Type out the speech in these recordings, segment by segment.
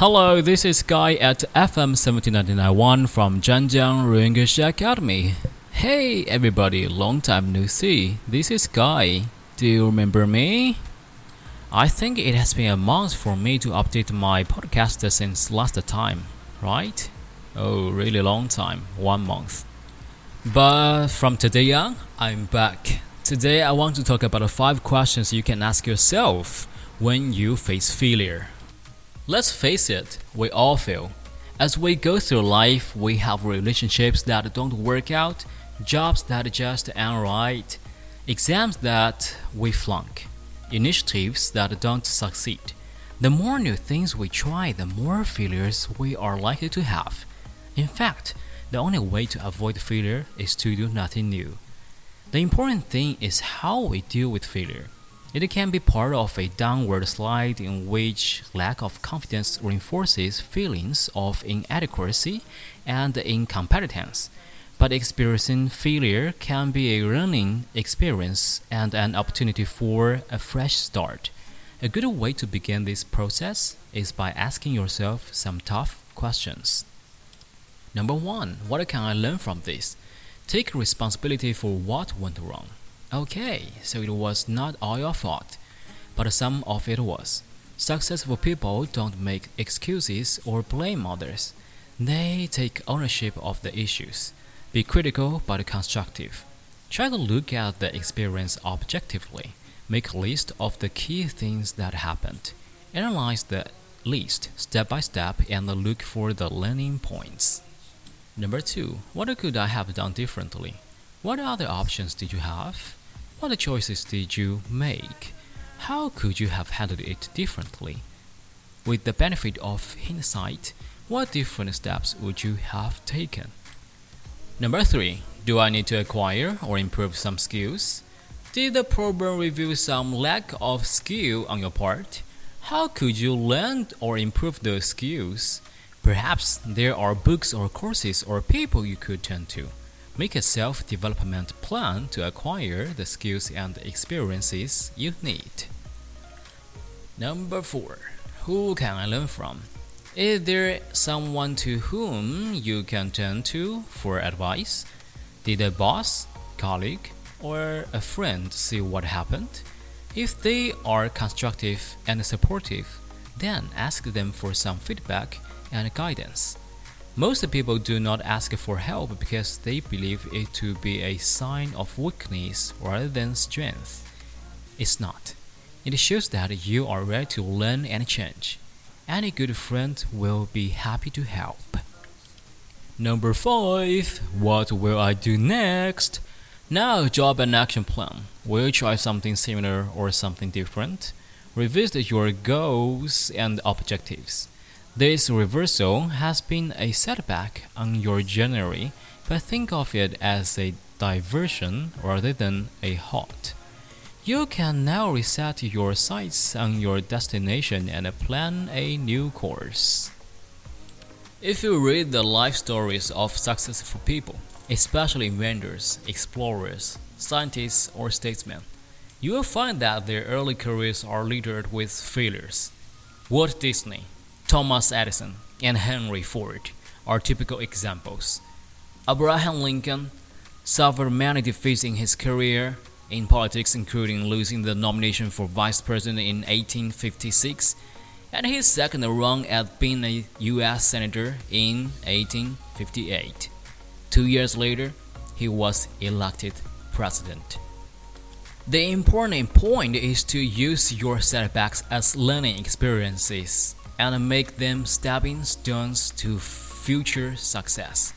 Hello, this is Guy at FM 17991 from Zhanjiang English Academy. Hey everybody, long time no see. This is Guy. Do you remember me? I think it has been a month for me to update my podcast since last time, right? Oh, really long time, one month. But from today on, I'm back. Today I want to talk about five questions you can ask yourself when you face failure. Let's face it, we all fail. As we go through life, we have relationships that don't work out, jobs that just aren't right, exams that we flunk, initiatives that don't succeed. The more new things we try, the more failures we are likely to have. In fact, the only way to avoid failure is to do nothing new. The important thing is how we deal with failure. It can be part of a downward slide in which lack of confidence reinforces feelings of inadequacy and incompetence. But experiencing failure can be a learning experience and an opportunity for a fresh start. A good way to begin this process is by asking yourself some tough questions. Number one, what can I learn from this? Take responsibility for what went wrong. Okay, so it was not all your fault, but some of it was. Successful people don't make excuses or blame others. They take ownership of the issues. Be critical but constructive. Try to look at the experience objectively. Make a list of the key things that happened. Analyze the list step by step and look for the learning points. Number two, what could I have done differently? What other options did you have? What choices did you make? How could you have handled it differently? With the benefit of hindsight, what different steps would you have taken? Number three, do I need to acquire or improve some skills? Did the problem reveal some lack of skill on your part? How could you learn or improve those skills? Perhaps there are books or courses or people you could turn to. Make a self development plan to acquire the skills and experiences you need. Number 4. Who can I learn from? Is there someone to whom you can turn to for advice? Did a boss, colleague, or a friend see what happened? If they are constructive and supportive, then ask them for some feedback and guidance. Most people do not ask for help because they believe it to be a sign of weakness rather than strength. It's not. It shows that you are ready to learn and change. Any good friend will be happy to help. Number 5. What will I do next? Now, job and action plan. Will you try something similar or something different? Revisit your goals and objectives. This reversal has been a setback on your journey, but think of it as a diversion rather than a halt. You can now reset your sights on your destination and plan a new course. If you read the life stories of successful people, especially inventors, explorers, scientists, or statesmen, you will find that their early careers are littered with failures. Walt Disney, Thomas Edison, and Henry Ford are typical examples. Abraham Lincoln suffered many defeats in his career in politics, including losing the nomination for vice president in 1856 and his second run at being a U.S. Senator in 1858. Two years later, he was elected president. The important point is to use your setbacks as learning experiences and make them stepping stones to future success.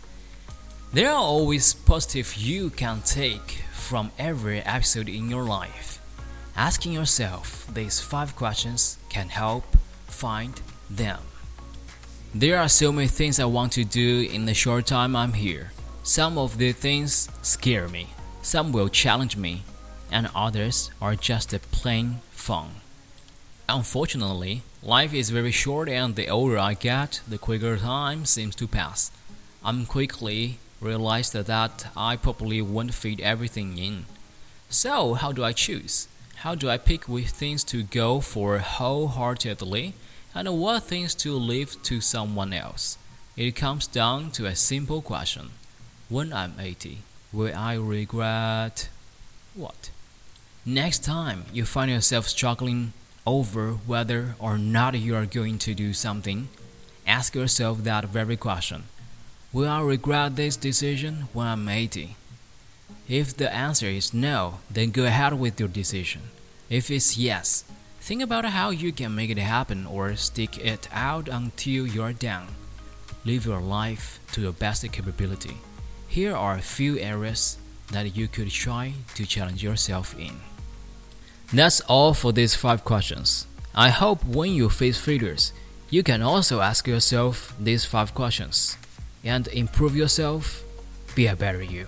There are always positive you can take from every episode in your life. Asking yourself these five questions can help find them. There are so many things I want to do in the short time I'm here. Some of the things scare me, some will challenge me, and others are just a plain fun. Unfortunately, life is very short, and the older I get, the quicker time seems to pass. I'm quickly realized that I probably won't fit everything in. So, how do I choose? How do I pick which things to go for wholeheartedly and what things to leave to someone else. It comes down to a simple question When I'm 80, will I regret what? Next time you find yourself struggling over whether or not you are going to do something, ask yourself that very question Will I regret this decision when I'm 80? If the answer is no, then go ahead with your decision. If it's yes, think about how you can make it happen or stick it out until you're done. Live your life to your best capability. Here are a few areas that you could try to challenge yourself in. That's all for these five questions. I hope when you face failures, you can also ask yourself these five questions and improve yourself, be a better you.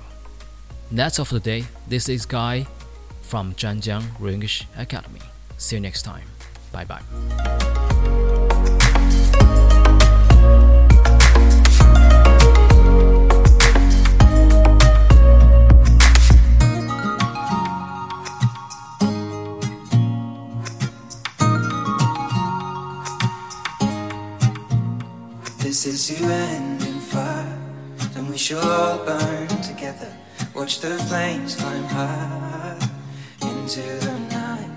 That's all for today. This is Guy from Zhanjiang English Academy. See you next time. Bye bye. Is to end in fire. Then we shall all burn together. Watch the flames climb high into the night.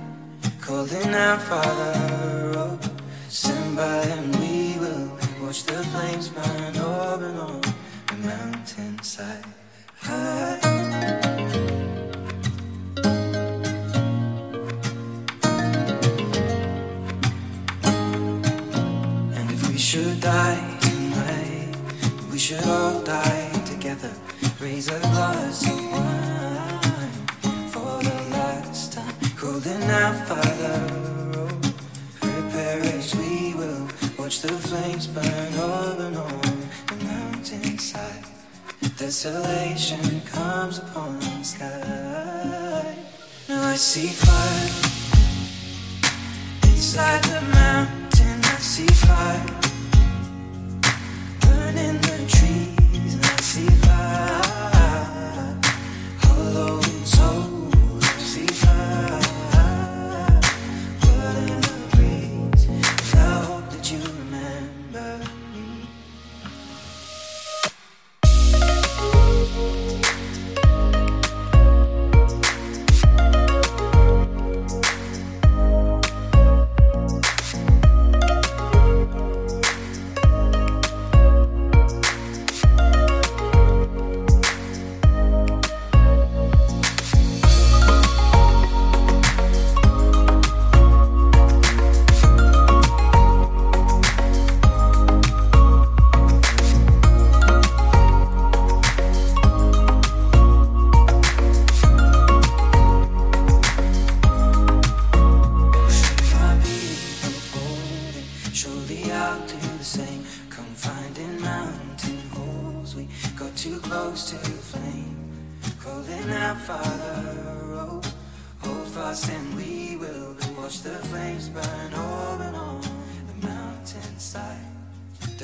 Calling out, Father, die together. Raise a glass of wine for the last time. Holding out, Father, oh, prepare as we will. Watch the flames burn over and on the mountainside. Desolation comes upon the sky. Now I see fire inside the mountain. I see fire burning the trees,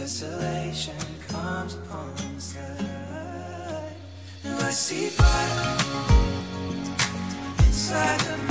desolation comes upon the sky, And I see fire inside the